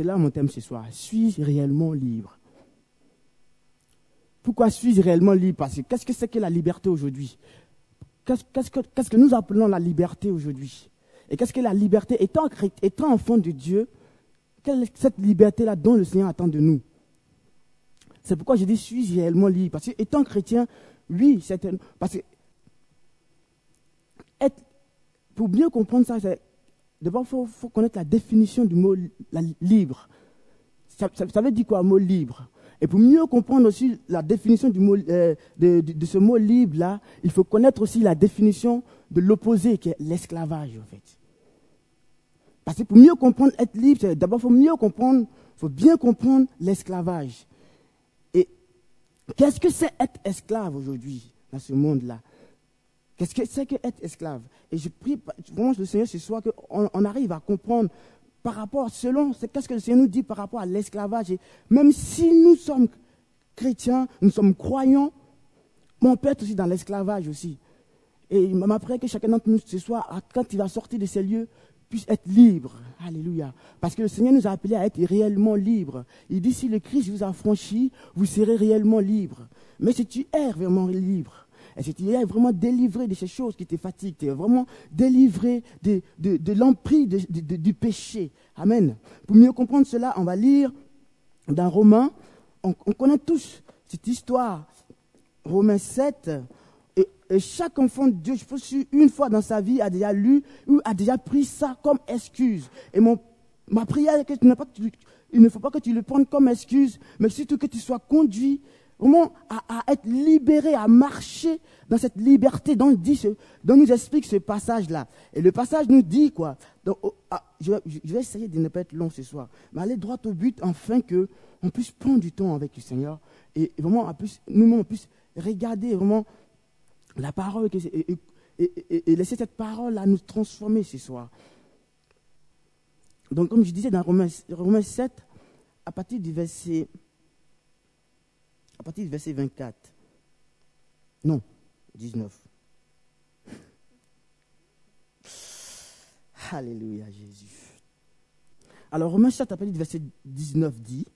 c'est là mon thème ce soir. Suis-je réellement libre? Pourquoi suis-je réellement libre? Parce que qu'est-ce que c'est que la liberté aujourd'hui? Qu'est-ce, que, nous appelons la liberté aujourd'hui? Et qu'est-ce que la liberté étant, enfant de Dieu, quelle est cette liberté-là dont le Seigneur attend de nous? C'est pourquoi je dis suis-je réellement libre? Parce que étant chrétien, oui, c'est parce que pour bien comprendre ça, d'abord, il faut, connaître la définition du mot libre. Ça, veut dire quoi, mot libre? Et pour mieux comprendre aussi la définition euh, de, ce mot libre-là, il faut connaître aussi la définition de l'opposé, qui est l'esclavage, en fait. Parce que pour mieux comprendre être libre, d'abord, il faut mieux comprendre, faut bien comprendre l'esclavage. Et qu'est-ce que c'est être esclave aujourd'hui, dans ce monde-là Qu'est-ce que c'est qu'être esclave? Et je prie vraiment le Seigneur ce soir qu'on on arrive à comprendre par rapport, selon, qu'est-ce que le Seigneur nous dit par rapport à l'esclavage. même si nous sommes chrétiens, nous sommes croyants, on peut être aussi dans l'esclavage aussi. Et il m'a que chacun d'entre nous ce soir, quand il va sortir de ces lieux, puisse être libre. Alléluia. Parce que le Seigneur nous a appelés à être réellement libres. Il dit, si le Christ vous a franchi, vous serez réellement libre. Mais si tu es vraiment libre, et si tu es vraiment délivré de ces choses qui te fatiguent, tu es vraiment délivré de, de, l'emprise du péché. Amen. Pour mieux comprendre cela, on va lire dans Romains. On, connaît tous cette histoire. Romains 7. Et, chaque enfant de Dieu, je pense, une fois dans sa vie, a déjà lu ou a déjà pris ça comme excuse. Et mon, ma prière est que il ne faut pas que tu le prennes comme excuse, mais surtout que tu sois conduit Vraiment à, être libéré, à marcher dans cette liberté dont, dit dont nous explique ce passage-là. Et le passage nous dit quoi? Oh, ah, je, vais essayer de ne pas être long ce soir, mais aller droit au but afin que on puisse prendre du temps avec le Seigneur et, vraiment on puisse, nous on puisse regarder vraiment la parole et, et, laisser cette parole-là nous transformer ce soir. Donc comme je disais dans Romains, Romains 7, à partir du verset à partir du verset 24. Non, 19. Alléluia, Jésus. Alors, Romains 7, à partir du verset 19 dit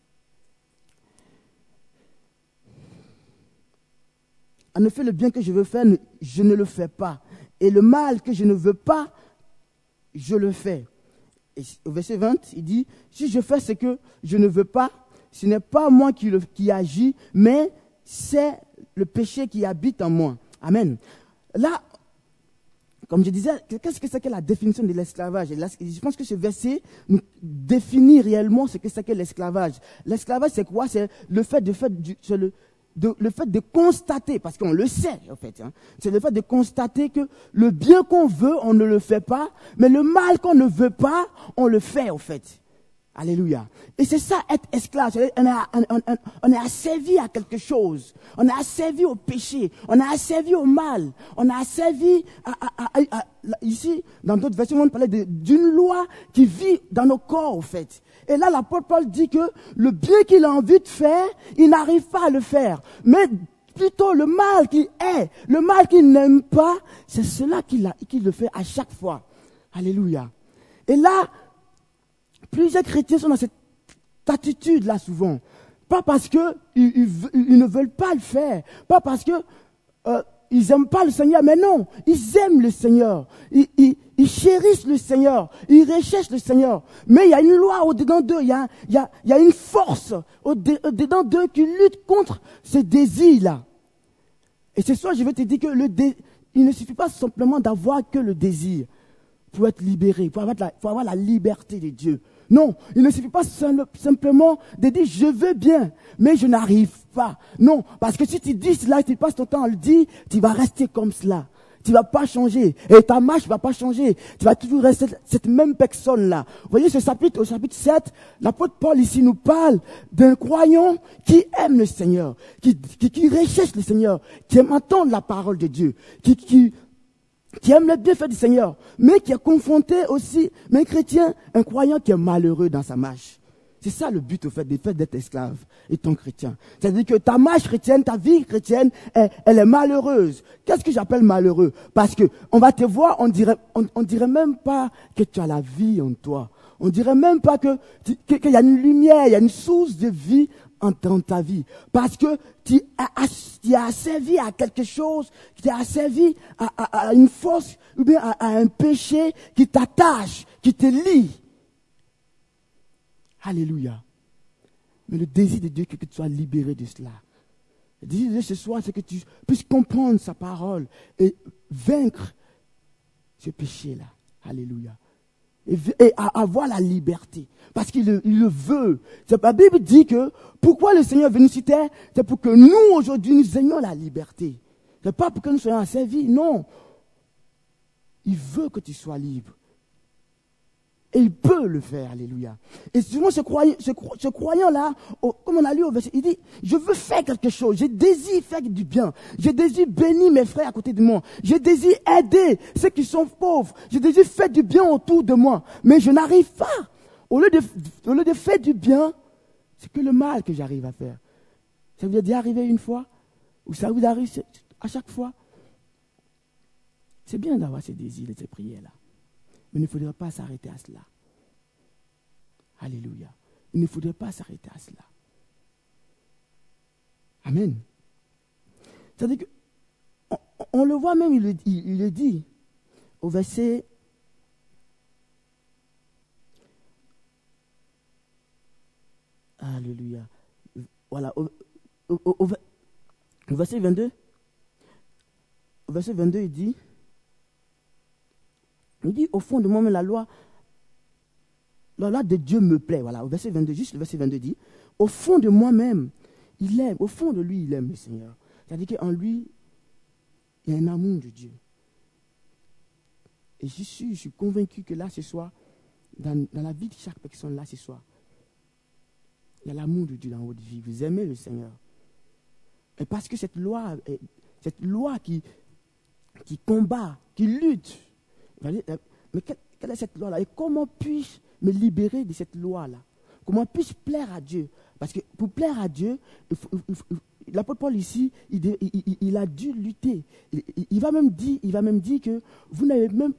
En effet, le bien que je veux faire, je ne le fais pas. Et le mal que je ne veux pas, je le fais. Au verset 20, il dit Si je fais ce que je ne veux pas, ce n'est pas moi qui, agis, mais c'est le péché qui habite en moi. Amen. Là, comme je disais, qu'est-ce que c'est que la définition de l'esclavage? Je pense que ce verset nous définit réellement ce que c'est que l'esclavage. L'esclavage, c'est quoi? C'est le fait de, fait le, le fait de constater, parce qu'on le sait en fait, hein. c'est le fait de constater que le bien qu'on veut, on ne le fait pas, mais le mal qu'on ne veut pas, on le fait en fait. Alléluia. Et c'est ça être esclave. On est, on, asservi à quelque chose. On est asservi au péché. On est asservi au mal. On est asservi à, ici, dans d'autres versions, on parlait d'une loi qui vit dans nos corps, en fait. Et là, l'apôtre Paul dit que le bien qu'il a envie de faire, il n'arrive pas à le faire. Mais plutôt le mal qu'il est, le mal qu'il n'aime pas, c'est cela qu'il le fait à chaque fois. Alléluia. Et là, Plusieurs chrétiens sont dans cette attitude-là souvent. Pas parce qu'ils ils, ne veulent pas le faire, pas parce qu'ils euh, n'aiment pas le Seigneur, mais non, ils aiment le Seigneur, ils, chérissent le Seigneur, ils recherchent le Seigneur. Mais il y a une loi au-dedans d'eux, il y a, une force au-dedans d'eux qui lutte contre ces désirs-là. Et ce soir, je vais te dire que le il ne suffit pas simplement d'avoir que le désir pour être libéré, pour avoir la liberté de Dieu. Non, il ne suffit pas simplement de dire je veux bien, mais je n'arrive pas. Non, parce que si tu dis cela, tu passes ton temps à le dire, tu vas rester comme cela. Tu vas pas changer. Et ta marche va pas changer. Tu vas toujours rester cette même personne-là. Vous voyez ce chapitre, au chapitre 7, l'apôtre Paul ici nous parle d'un croyant qui aime le Seigneur, qui, qui, recherche le Seigneur, qui aime entendre la parole de Dieu, qui, qui aime le bienfait du Seigneur, mais qui est confronté aussi, mais un chrétien, un croyant qui est malheureux dans sa marche. C'est ça le but au fait, d'être esclave étant chrétien. C'est-à-dire que ta marche chrétienne, ta vie chrétienne, elle, est malheureuse. Qu'est-ce que j'appelle malheureux? Parce que on va te voir, on dirait, on, dirait même pas que tu as la vie en toi. On dirait même pas que qu'il y a une lumière, il y a une source de vie dans ta vie. Parce que tu as, servi à quelque chose, tu as servi à, à, une force ou bien à, un péché qui t'attache, qui te lie. Alléluia. Mais le désir de Dieu, c'est que tu sois libéré de cela. Le désir de Dieu ce soir, c'est que tu puisses comprendre sa parole et vaincre ce péché-là. Alléluia et, avoir la liberté. Parce qu'il le, veut. La Bible dit que pourquoi le Seigneur est venu sur terre C'est pour que nous, aujourd'hui, nous ayons la liberté. Ce n'est pas pour que nous soyons asservis, non. Il veut que tu sois libre. Et il peut le faire, alléluia. Et souvent, ce croyant, croyant-là, comme on a lu au verset, il dit, je veux faire quelque chose, je désire faire du bien, je désire bénir mes frères à côté de moi, je désire aider ceux qui sont pauvres, je désire faire du bien autour de moi, mais je n'arrive pas. Au lieu de, au lieu de faire du bien, c'est que le mal que j'arrive à faire. Ça vous est déjà arrivé une fois? Ou ça vous arrive à chaque fois? C'est bien d'avoir ces désirs et ces prières-là. Mais il ne faudrait pas s'arrêter à cela. Alléluia. Il ne faudrait pas s'arrêter à cela. Amen. C'est-à-dire que, on, le voit même, il le, il le dit au verset Alléluia. Voilà, au, au, verset 22, au verset 22, il dit, il dit, au fond de moi-même, la loi, la loi de Dieu me plaît. Voilà, au verset 22, juste le verset 22 dit, au fond de moi-même, il aime, au fond de lui, il aime le Seigneur. C'est-à-dire qu'en lui, il y a un amour de Dieu. Et je suis, je suis convaincu que là, ce soir, dans, dans la vie de chaque personne, là, ce soir, il y a l'amour de Dieu dans votre vie. Vous aimez le Seigneur. Et parce que cette loi, cette loi qui, qui combat, qui lutte, mais quelle, est cette loi-là? Et comment puis-je me libérer de cette loi-là? Comment puis-je plaire à Dieu? Parce que pour plaire à Dieu, l'apôtre Paul ici, il, a dû lutter. Il, va même dire, il va même dire que vous n'avez même,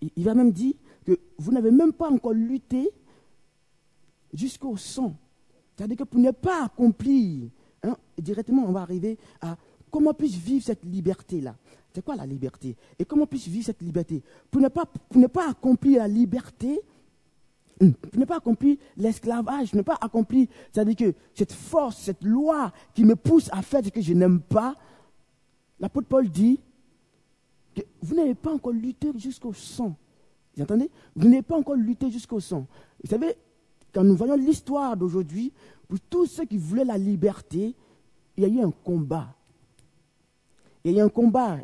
il va même dire que vous n'avez même pas encore lutté jusqu'au sang. C'est-à-dire que pour ne pas accomplir, hein, directement on va arriver à comment puis-je vivre cette liberté-là? C'est quoi la liberté? Et comment puis-je vivre cette liberté? Pour ne, pas, accomplir la liberté, hum, pour ne pas accomplir l'esclavage, ne pas accomplir, c'est-à-dire que cette force, cette loi qui me pousse à faire ce que je n'aime pas, l'apôtre Paul dit que vous n'avez pas encore lutté jusqu'au sang. Vous entendez? Vous n'avez pas encore lutté jusqu'au sang. Vous savez, quand nous voyons l'histoire d'aujourd'hui, pour tous ceux qui voulaient la liberté, il y a eu un combat. Il y a un combat.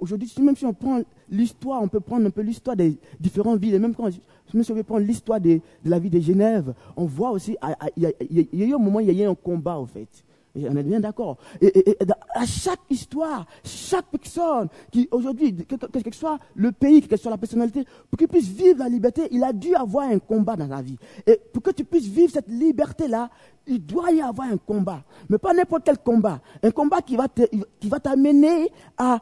Aujourd'hui, même si on prend l'histoire, on peut prendre un peu l'histoire des différentes villes. Même quand même si on veut prendre l'histoire de, la vie de Genève, on voit aussi, il y, a, eu un moment, il y a eu un combat, en fait. On est bien d'accord. Et, à chaque histoire, chaque personne qui aujourd'hui, quel que, soit le pays, quelle que soit la personnalité, pour qu'il puisse vivre la liberté, il a dû avoir un combat dans la vie. Et pour que tu puisses vivre cette liberté-là, il doit y avoir un combat. Mais pas n'importe quel combat. Un combat qui va, qui va t'amener à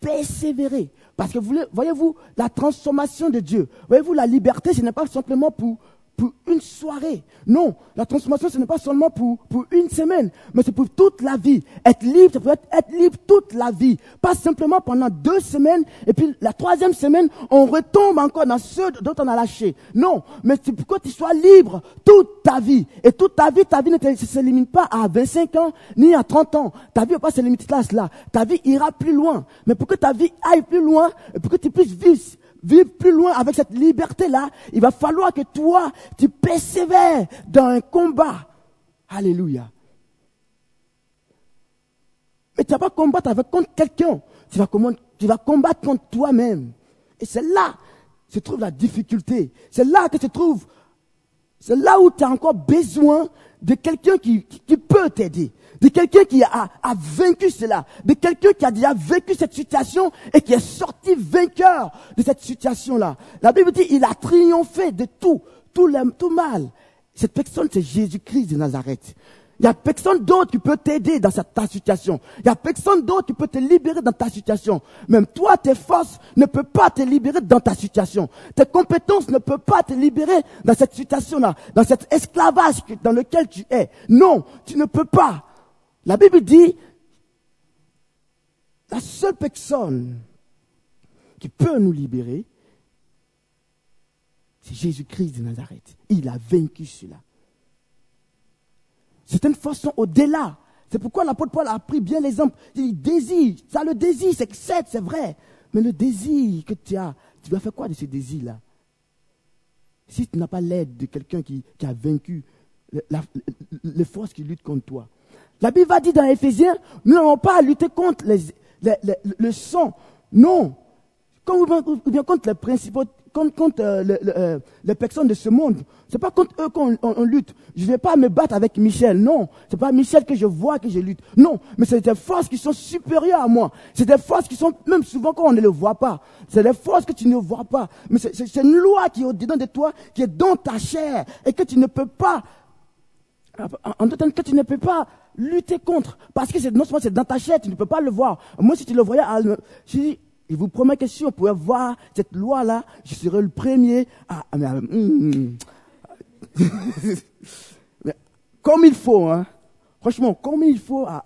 persévérer. Parce que voyez-vous, la transformation de Dieu, voyez-vous, la liberté, ce n'est pas simplement pour pour une soirée. Non, la transformation, ce n'est pas seulement pour, pour une semaine, mais c'est pour toute la vie. Être libre, ça peut être, être libre toute la vie. Pas simplement pendant deux semaines, et puis la troisième semaine, on retombe encore dans ceux dont on a lâché. Non, mais c'est pour que tu sois libre toute ta vie. Et toute ta vie, ta vie ne se limite pas à 25 ans, ni à 30 ans. Ta vie ne va pas se limiter à cela. Ta vie ira plus loin. Mais pour que ta vie aille plus loin, et pour que tu puisses vivre vivre plus loin avec cette liberté-là, il va falloir que toi, tu persévères dans un combat. Alléluia. Mais tu vas pas combattre avec contre quelqu'un. Tu vas, tu vas combattre contre toi-même. Et c'est là que se trouve la difficulté. C'est là que se trouve, c'est là où tu as encore besoin de quelqu'un qui, qui, peut t'aider, de quelqu'un qui a, vaincu cela, de quelqu'un qui a déjà vécu cette situation et qui est sorti vainqueur de cette situation-là. La Bible dit, il a triomphé de tout, tout, tout mal. Cette personne, c'est Jésus-Christ de Nazareth. Il n'y a personne d'autre qui peut t'aider dans ta situation. Il n'y a personne d'autre qui peut te libérer dans ta situation. Même toi, tes forces ne peuvent pas te libérer dans ta situation. Tes compétences ne peuvent pas te libérer dans cette situation-là, dans cet esclavage dans lequel tu es. Non, tu ne peux pas. La Bible dit, la seule personne qui peut nous libérer, c'est Jésus-Christ de Nazareth. Il a vaincu cela. C'est une façon au-delà. C'est pourquoi l'apôtre Paul a pris bien l'exemple. Il dit désir, ça le désir, c'est c'est vrai. Mais le désir que tu as, tu vas faire quoi de ce désir-là? Si tu n'as pas l'aide de quelqu'un qui, a vaincu les forces qui luttent contre toi. La Bible va dire dans Éphésiens, nous n'avons pas à lutter contre le sang. Non. Bien contre les principaux contre, euh, euh, les personnes de ce monde. C'est pas contre eux qu'on lutte. Je ne vais pas me battre avec Michel. Non. C'est pas Michel que je vois que je lutte. Non. Mais c'est des forces qui sont supérieures à moi. C'est des forces qui sont, même souvent quand on ne les voit pas. C'est des forces que tu ne vois pas. Mais c'est une loi qui est au-dedans de toi, qui est dans ta chair, et que tu ne peux pas, en temps que tu ne peux pas lutter contre. Parce que c'est dans ta chair, tu ne peux pas le voir. Moi, si tu le voyais, je dis, il vous promet que si on pouvait voir cette loi-là, je serais le premier à... Hmm. comme il faut, hein. Franchement, comme il faut, à,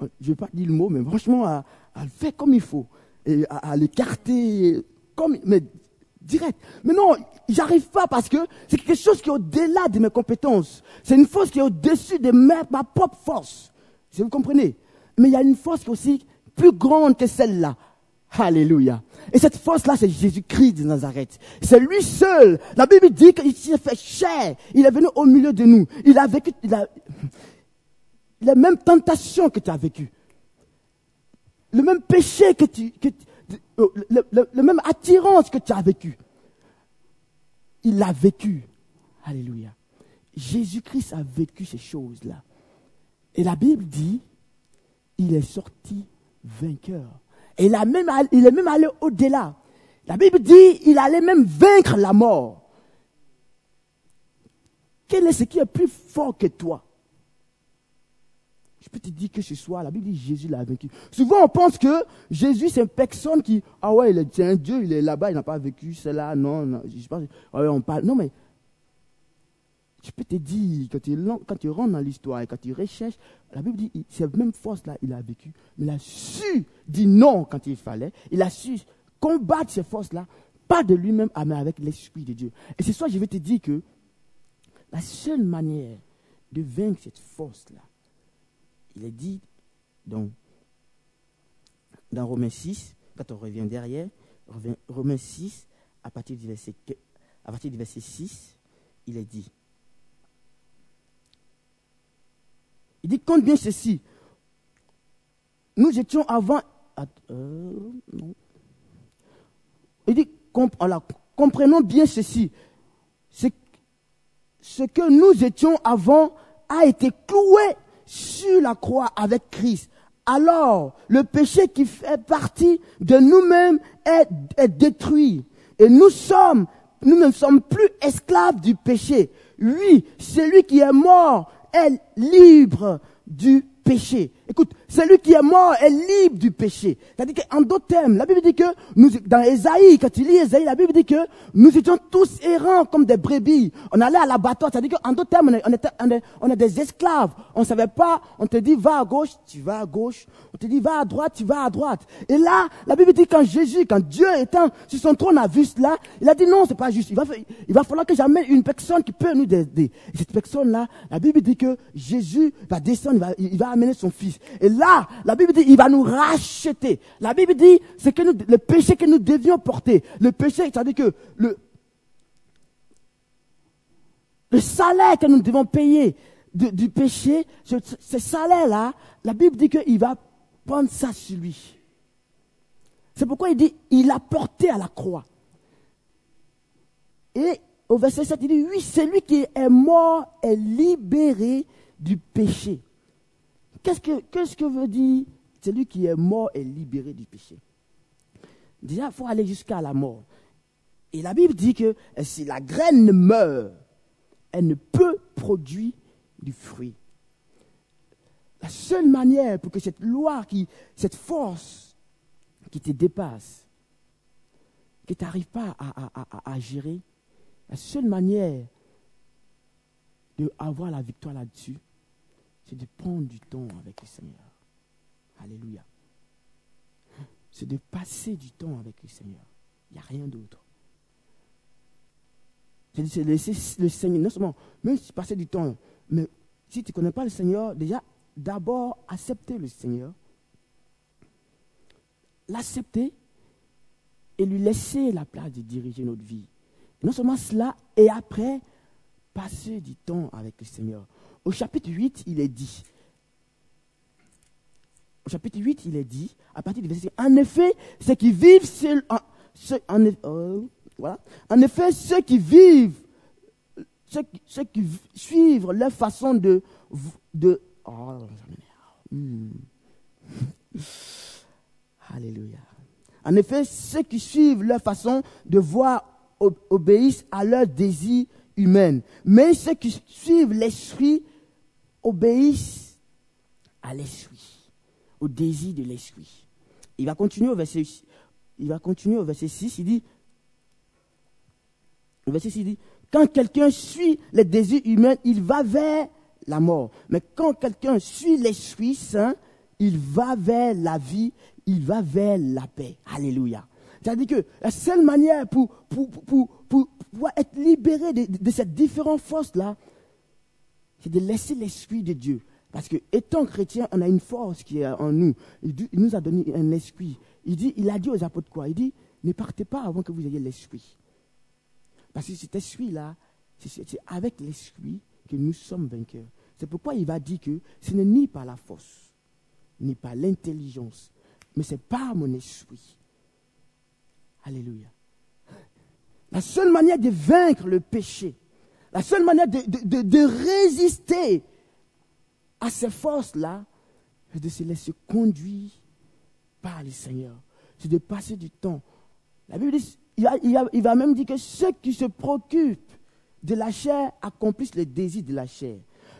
je ne vais pas dire le mot, mais franchement, à, le faire comme il faut. Et à, l'écarter, comme, mais direct. Mais non, j'arrive pas parce que c'est quelque chose qui est au-delà de mes compétences. C'est une force qui est au-dessus de ma, propre force. Si vous comprenez. Mais il y a une force qui est aussi plus grande que celle-là. Alléluia. Et cette force-là, c'est Jésus-Christ de Nazareth. C'est lui seul. La Bible dit qu'il s'est fait chair. Il est venu au milieu de nous. Il a vécu il a, les mêmes tentations que tu as vécues. Le même péché que tu, euh, le, même attirance que tu as vécu. Il l'a vécu. Alléluia. Jésus-Christ a vécu ces choses-là. Et la Bible dit, il est sorti vainqueur il, a même, il est même allé au-delà. La Bible dit il allait même vaincre la mort. Quel est ce qui est plus fort que toi? Je peux te dire que ce soir, la Bible dit Jésus l'a vaincu. Souvent, on pense que Jésus, c'est une personne qui, ah ouais, c'est un Dieu, il est là-bas, il n'a pas vécu cela, non, non. Je pense, on parle, non, mais je peux te dire, quand tu, rentres dans l'histoire et quand tu recherches, la Bible dit, cette même force-là, il a vécu. Mais il a su dire non quand il fallait. Il a su combattre ces forces-là, pas de lui-même, ah, mais avec l'Esprit de Dieu. Et c'est ça, je vais te dire que la seule manière de vaincre cette force-là, il est dit dans, Romains 6, quand on revient derrière, Romains 6, à partir du verset, à partir du verset 6, il est dit, Il dit, compte bien ceci. Nous étions avant. Euh, il dit, comprenons bien ceci. Ce que nous étions avant a été cloué sur la croix avec Christ. Alors, le péché qui fait partie de nous-mêmes est, est détruit. Et nous sommes, nous ne sommes plus esclaves du péché. Oui, celui qui est mort est libre du péché. Écoute, celui qui est mort est libre du péché. C'est-à-dire qu'en d'autres termes, la Bible dit que nous, dans Esaïe, quand tu lis Esaïe, la Bible dit que nous étions tous errants comme des brebis. On allait à l'abattoir. C'est-à-dire qu'en d'autres termes, on, était, on, est, on est des esclaves. On savait pas. On te dit va à gauche, tu vas à gauche. On te dit va à droite, tu vas à droite. Et là, la Bible dit quand Jésus, quand Dieu étant sur son trône a vu cela, il a dit non, c'est pas juste. Il va, il va falloir que j'amène une personne qui peut nous aider. Et cette personne-là, la Bible dit que Jésus va descendre, il va, il va amener son fils. Et là, la Bible dit, il va nous racheter. La Bible dit, c'est que nous, le péché que nous devions porter. Le péché, c'est-à-dire que le, le salaire que nous devons payer du péché, ce, salaire-là, la Bible dit qu'il va prendre ça sur lui. C'est pourquoi il dit, il l'a porté à la croix. Et au verset 7, il dit, oui, celui qui est mort est libéré du péché. Qu'est-ce que, qu'est-ce que veut dire? Celui qui est mort est libéré du péché Déjà, il faut aller jusqu'à la mort. Et la Bible dit que si la graine meurt, elle ne peut produire du fruit. La seule manière pour que cette loi, qui, cette force qui te dépasse, que tu n'arrives pas à, gérer, la seule manière d'avoir la victoire là-dessus, c'est de prendre du temps avec le Seigneur. Alléluia. C'est de passer du temps avec le Seigneur. Il n'y a rien d'autre. C'est de laisser le Seigneur, non seulement, même si passer du temps, mais si tu ne connais pas le Seigneur, déjà, d'abord, accepter le Seigneur. L'accepter et lui laisser la place de diriger notre vie. non seulement cela, et après, passer du temps avec le Seigneur. Au chapitre 8, il est dit, au chapitre 8, il est dit, à partir du verset, en effet, ceux qui vivent, en, en, euh, effet, ceux qui vivent, ceux, qui suivent leur façon de, de oh, hmm. Alléluia. En effet, ceux qui suivent leur façon de voir obéissent à leurs désirs humains. Mais ceux qui suivent l'esprit obéissent à l'esprit, au désir de l'esprit. Il va continuer au verset, il va continuer au verset 6, il dit, verset 6, il dit, quand quelqu'un suit les désirs humains, il va vers la mort. Mais quand quelqu'un suit l'Esprit Saint, il va vers la vie il va vers la paix. Alléluia. C'est-à-dire que la seule manière pour, pour, pour, pour être libéré de, de, cette différente force-là, c'est de laisser l'Esprit de Dieu. Parce que, étant chrétien, on a une force qui est en nous. Il, nous a donné un esprit. Il, dit, il a dit aux apôtres quoi? Il dit, ne partez pas avant que vous ayez l'esprit. Parce que cet esprit-là, c'est avec l'esprit que nous sommes vainqueurs. C'est pourquoi il va dire que ce n'est ni par la force, ni par l'intelligence, mais c'est pas mon esprit. Alléluia. La seule manière de vaincre le péché, la seule manière de, résister à ces forces-là, c'est de se laisser conduire par le Seigneur. C'est de passer du temps. La Bible dit, il, va même dire que ceux qui se préoccupent de la chair accomplissent les désirs de la chair.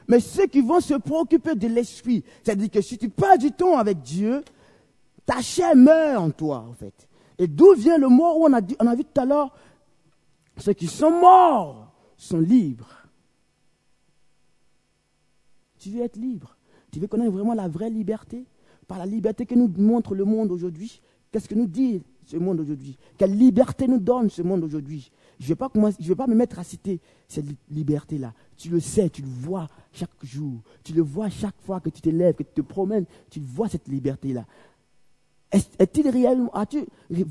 Mais ceux qui vont se préoccuper de l'esprit, c'est-à-dire que si tu passes du temps avec Dieu, ta chair meurt en toi, en fait. Et d'où vient le mot où on a, dit, on a vu tout à l'heure, ceux qui sont morts sont libres. Tu veux être libre. Tu veux connaître vraiment la vraie liberté Par la liberté que nous montre le monde aujourd'hui. Qu'est-ce que nous dit ce monde aujourd'hui? Quelle liberté nous donne ce monde aujourd'hui? Je ne vais, pas me mettre à citer cette liberté-là. Tu le sais, tu le vois chaque jour. Tu le vois chaque fois que tu te lèves, que tu te promènes. Tu vois cette liberté-là. Est-il réellement, as-tu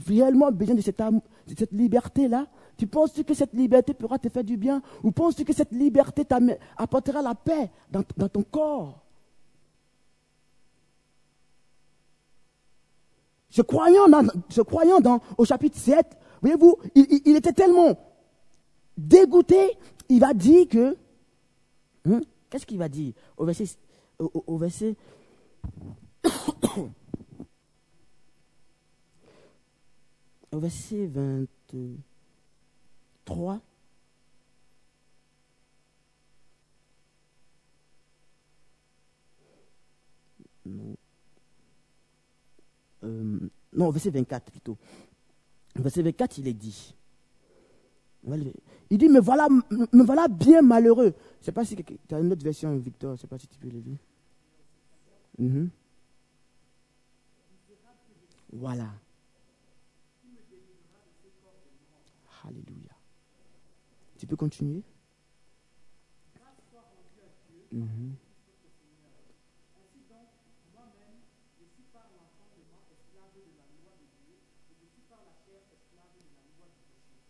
réellement besoin de cette, de cette liberté-là? Tu penses-tu que cette liberté pourra te faire du bien Ou penses-tu que cette liberté apportera la paix dans, ton corps? Ce croyant, dans, au chapitre 7, voyez-vous, il, était tellement dégoûté, il va dire que... Hein, qu'est-ce qu'il va dire au verset, au verset au verset 23, non, euh, non, verset 24 plutôt. Verset 24, il est dit. Il dit, mais voilà, me voilà bien malheureux. Je ne sais pas si tu as une autre version, Victor, je ne sais pas si tu peux le lire. Mhm. Voilà. Alléluia. Tu peux continuer mhm.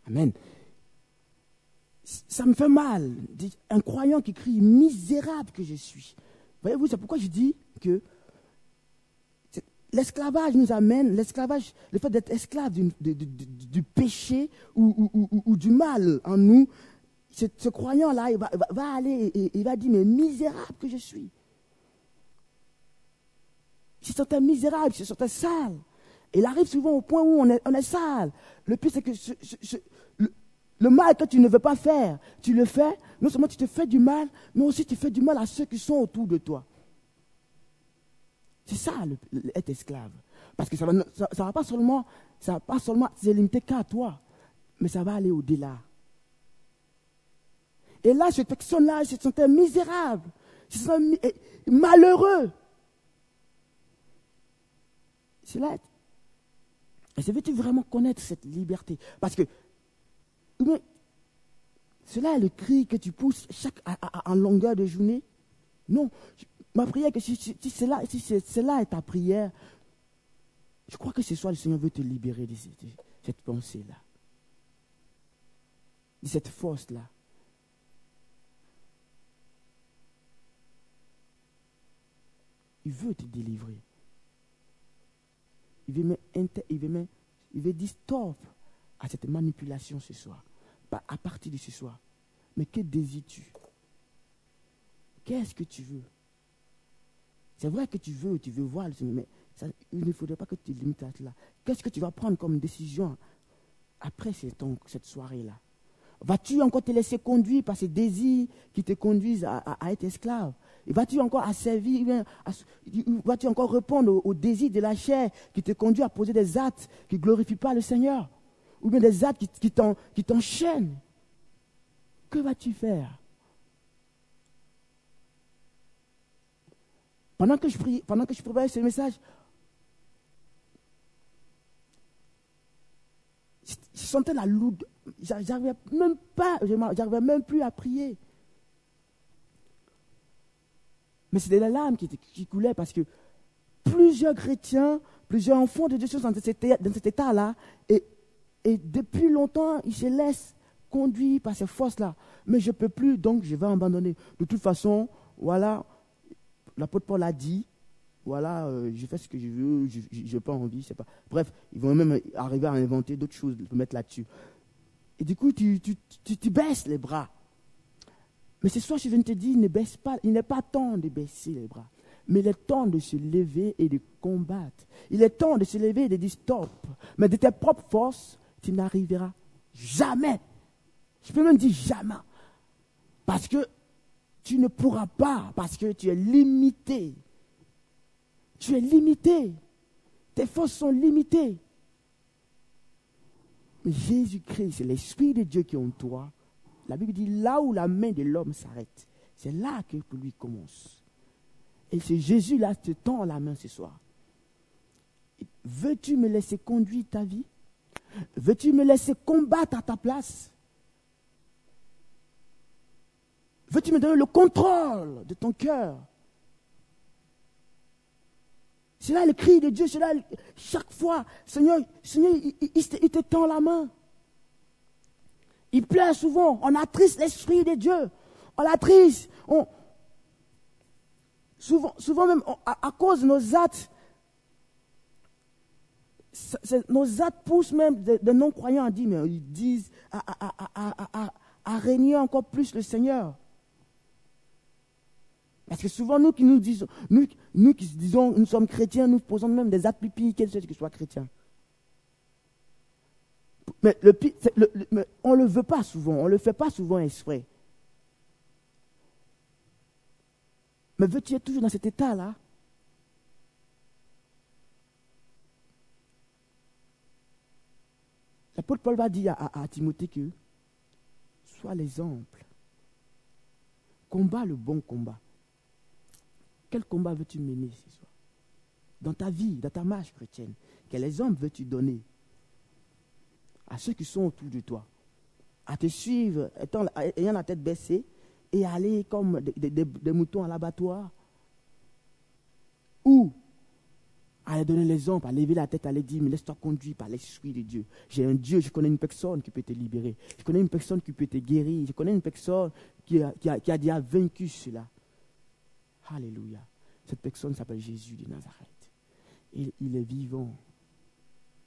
Amen. Ça me fait mal. Un croyant qui crie misérable que je suis. Voyez-vous, c'est pourquoi je dis que L'esclavage nous amène, l'esclavage, le fait d'être esclave du, péché ou, du mal en nous, ce, croyant-là, il va, aller et il va dire, mais misérable que je suis. Je suis misérable, je suis sale. il arrive souvent au point où on est, sale. Le pire, c'est que le, mal que tu ne veux pas faire, tu le fais. Non seulement tu te fais du mal, mais aussi tu fais du mal à ceux qui sont autour de toi. C'est ça, être esclave. Parce que ça ne va, ça, va pas seulement, ça va pas seulement se limiter qu'à toi, mais ça va aller au-delà. Et là, cette personne-là se sentait misérable, se sentait malheureux. C'est là. Et veux-tu vraiment connaître cette liberté? Parce que cela est le cri que tu pousses chaque, en longueur de journée? Non, ma prière, que si, si, cela, si cela est ta prière, je crois que ce soir le Seigneur veut te libérer de cette pensée-là, de cette force-là. Il veut te délivrer. Il veut il veut il veut dire stop à cette manipulation ce soir. À partir de ce soir. Mais que désires-tu? Qu'est-ce que tu veux? C'est vrai que tu veux, tu veux voir le Seigneur, mais il ne faudrait pas que tu limites à cela. Qu'est-ce que tu vas prendre comme décision après cette soirée-là? Vas-tu encore te laisser conduire par ces désirs qui te conduisent à, être esclave? Vas-tu encore à servir Vas-tu encore répondre aux, désirs de la chair qui te conduit à poser des actes qui ne glorifient pas le Seigneur? Ou bien des actes qui t'enchaînent? Que vas-tu faire? Pendant que je prie, pendant que je préparais ce message, je sentais la loude. J'arrivais même pas, j'arrivais même plus à prier. Mais c'était la larme qui, coulait parce que plusieurs chrétiens, plusieurs enfants de Dieu sont dans cet, état-là et, et depuis longtemps, ils se laissent conduire par ces forces-là. Mais je ne peux plus, donc je vais abandonner. De toute façon, voilà, l'apôtre Paul a dit, voilà, euh, je fais ce que je veux, je n'ai pas envie, c'est pas. Bref, ils vont même arriver à inventer d'autres choses pour mettre là-dessus. Et du coup, tu, tu, tu, baisses les bras. Mais ce soir, je viens de te dire, ne baisse pas, il n'est pas temps de baisser les bras. Mais il est temps de se lever et de combattre. Il est temps de se lever et de dire stop. Mais de tes propres forces, tu n'arriveras jamais. Je peux même dire jamais. Parce que tu ne pourras pas, parce que tu es limité. Tu es limité. Tes forces sont limitées. Mais Jésus-Christ, c'est l'Esprit de Dieu qui est en toi. La Bible dit là où la main de l'homme s'arrête, c'est là que lui commence. Et c'est Jésus-là qui te tend la main ce soir. Veux-tu me laisser conduire ta vie? Veux-tu me laisser combattre à ta place? Veux-tu me donner le contrôle de ton cœur? C'est là le cri de Dieu, c'est là chaque fois, Seigneur, Seigneur, il, te, tend la main. Il pleure souvent, on attriste l'Esprit de Dieu, on l'attriste, souvent, souvent même à, cause de nos actes, nos actes poussent même de, non-croyants à dire, mais ils disent à régner encore plus le Seigneur. Parce que souvent, nous qui nous disons, nous, nous qui disons, nous sommes chrétiens, nous posons même des actes pipi, que soit chrétien. Mais, le, on ne le veut pas souvent, on ne le fait pas souvent exprès. Mais veux-tu être toujours dans cet état-là? L'apôtre Paul va dire à, à Timothée que sois l'exemple. Combat le bon combat. Quel combat veux-tu mener ce soir? Dans ta vie, dans ta marche chrétienne, quel exemple veux-tu donner à ceux qui sont autour de toi? À te suivre, ayant la tête baissée, et aller comme des, moutons à l'abattoir? Ou à donner l'exemple, à lever la tête, à leur dire, mais laisse-toi conduire par l'Esprit de Dieu. J'ai un Dieu, je connais une personne qui peut te libérer. Je connais une personne qui peut te guérir. Je connais une personne qui a déjà vaincu cela. Alléluia. Cette personne s'appelle Jésus de Nazareth. Et il est vivant.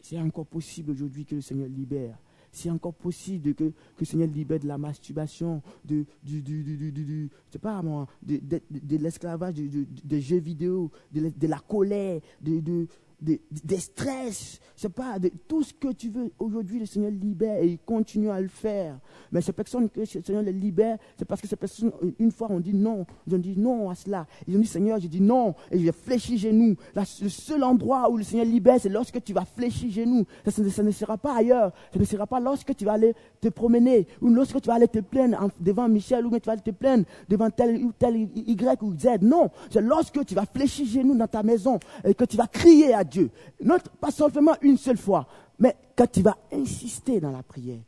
C'est encore possible aujourd'hui que le Seigneur libère. C'est encore possible que, le Seigneur libère de la masturbation, de, du, du, pas de, l'esclavage, des jeux vidéo, de, la colère, de, de, des stress, sais pas, de tout ce que tu veux. Aujourd'hui, le Seigneur libère et il continue à le faire. Mais ces personnes que le Seigneur les libère, c'est parce que ces personnes, une fois, on dit non. Ils ont dit non à cela. Ils ont dit Seigneur, j'ai dit non. Et j'ai fléchi genoux. le seul endroit où le Seigneur libère, c'est lorsque tu vas fléchir genoux. Ça, ça, ne sera pas ailleurs. Ça ne sera pas lorsque tu vas aller te promener ou lorsque tu vas aller te plaindre devant Michel ou tu vas aller te plaindre devant tel ou tel Y ou Z. Non. C'est lorsque tu vas fléchir genoux dans ta maison et que tu vas crier à Dieu. Non, pas seulement une seule fois, mais quand tu vas insister dans la prière.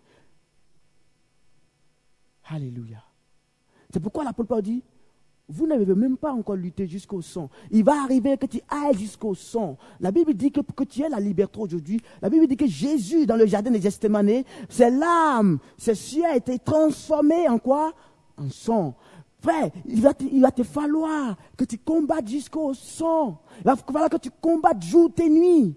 Alléluia. C'est pourquoi l'apôtre Paul dit, vous n'avez même pas encore lutté jusqu'au sang. Il va arriver que tu ailles jusqu'au sang. La Bible dit que, que tu aies la liberté aujourd'hui. La Bible dit que Jésus, dans le jardin des Gethsemane, c'est l'âme, c'est ciel a été transformé en quoi? En sang. Frère, il va, te, il va te falloir que tu combattes jusqu'au sang. Il va falloir que tu combattes jour et nuit.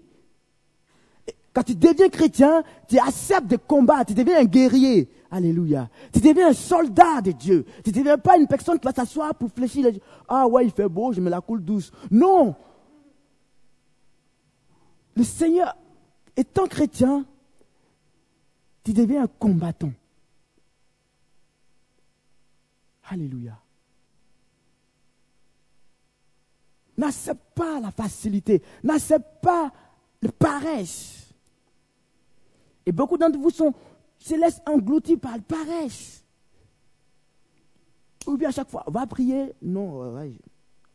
Quand tu deviens chrétien, tu acceptes de combattre, tu deviens un guerrier. Alléluia. Tu deviens un soldat de Dieu. Tu ne deviens pas une personne qui va s'asseoir pour fléchir. Ah ouais, il fait beau, je me la coule douce. Non. Le Seigneur, étant chrétien, tu deviens un combattant. Alléluia. N'accepte pas la facilité. N'accepte pas le paresse. Et beaucoup d'entre vous sont, se laissent engloutir par le paresse. Ou bien à chaque fois, va prier. Non,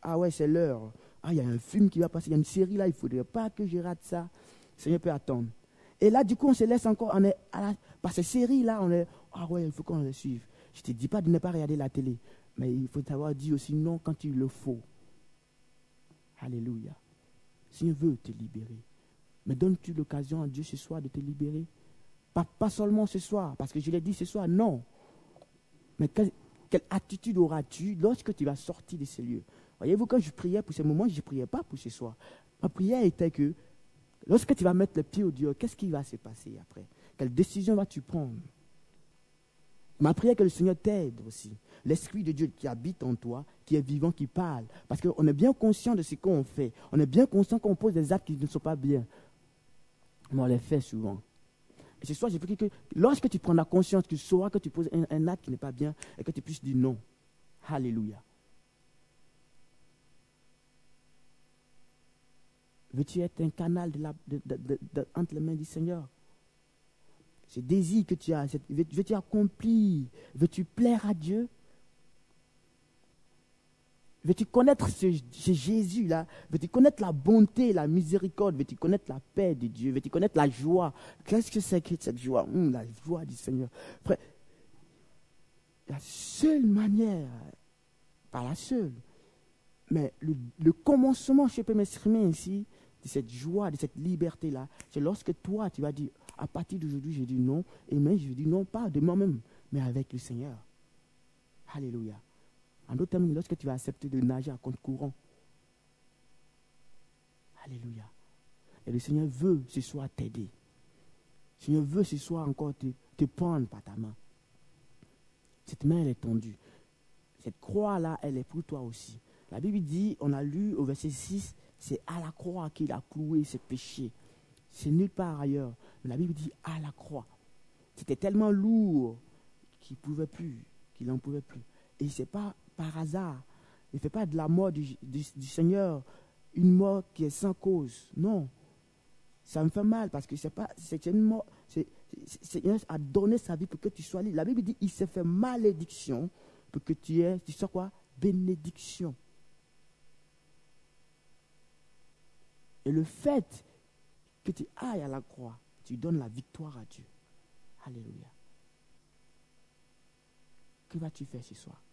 ah ouais, c'est l'heure. Ah, il y a un film qui va passer, il y a une série là, il ne faudrait pas que je rate ça. Seigneur peut attendre. Et là, du coup, on se laisse encore, on est par ces séries-là, on est, ah ouais, il faut qu'on les suive. Je ne te dis pas de ne pas regarder la télé, mais il faut savoir dire aussi non quand il le faut. Alléluia. Seigneur veut te libérer. Mais donnes-tu l'occasion à Dieu ce soir de te libérer? Pas, seulement ce soir, parce que je l'ai dit ce soir, non. Mais quelle, attitude auras-tu lorsque tu vas sortir de ces lieux Voyez-vous, quand je priais pour ce moment, je ne priais pas pour ce soir. Ma prière était que lorsque tu vas mettre le pied au Dieu, qu'est-ce qui va se passer après? Quelle décision vas-tu prendre? Ma prière que le Seigneur t'aide aussi. L'Esprit de Dieu qui habite en toi, qui est vivant, qui parle. Parce qu'on est bien conscient de ce qu'on fait. On est bien conscient qu'on pose des actes qui ne sont pas bien. Mais on les fait souvent. Et ce soir, j'ai pris que lorsque tu prends la conscience, tu sauras que tu poses un, acte qui n'est pas bien et que tu puisses dire non. Alléluia. Veux-tu être un canal entre les mains du Seigneur? Ce désir que tu as, veux-tu accomplir? Veux-tu plaire à Dieu? Veux-tu connaître ce, Jésus-là? Veux-tu connaître la bonté, la miséricorde? Veux-tu connaître la paix de Dieu? Veux-tu connaître la joie? Qu'est-ce que c'est que cette joie? Hum, La joie du Seigneur. La seule manière, pas la seule, mais le, commencement, je peux m'exprimer ainsi, de cette joie, de cette liberté-là, c'est lorsque toi, tu vas dire, à partir d'aujourd'hui, je dis non. Et même, je dis non pas de moi-même, mais avec le Seigneur. Alléluia. En d'autres termes, lorsque tu vas accepter de nager à compte courant. Alléluia. Et le Seigneur veut ce soir t'aider. Le Seigneur veut ce soir encore te, prendre par ta main. Cette main, elle est tendue. Cette croix-là, elle est pour toi aussi. La Bible dit, on a lu au verset 6, c'est à la croix qu'il a cloué ses péchés. C'est nulle part ailleurs. Mais la Bible dit à la croix. C'était tellement lourd qu'il pouvait plus, qu'il n'en pouvait plus. Et ce n'est pas par hasard. Il ne fait pas de la mort du, Seigneur une mort qui est sans cause. Non. Ça me fait mal parce que c'est pas, c'est une mort. Seigneur a donné sa vie pour que tu sois libre. La Bible dit il s'est fait malédiction pour que tu aies, tu quoi? Bénédiction. Et le fait que tu ailles à la croix, tu donnes la victoire à Dieu. Alléluia. Que vas-tu faire ce soir?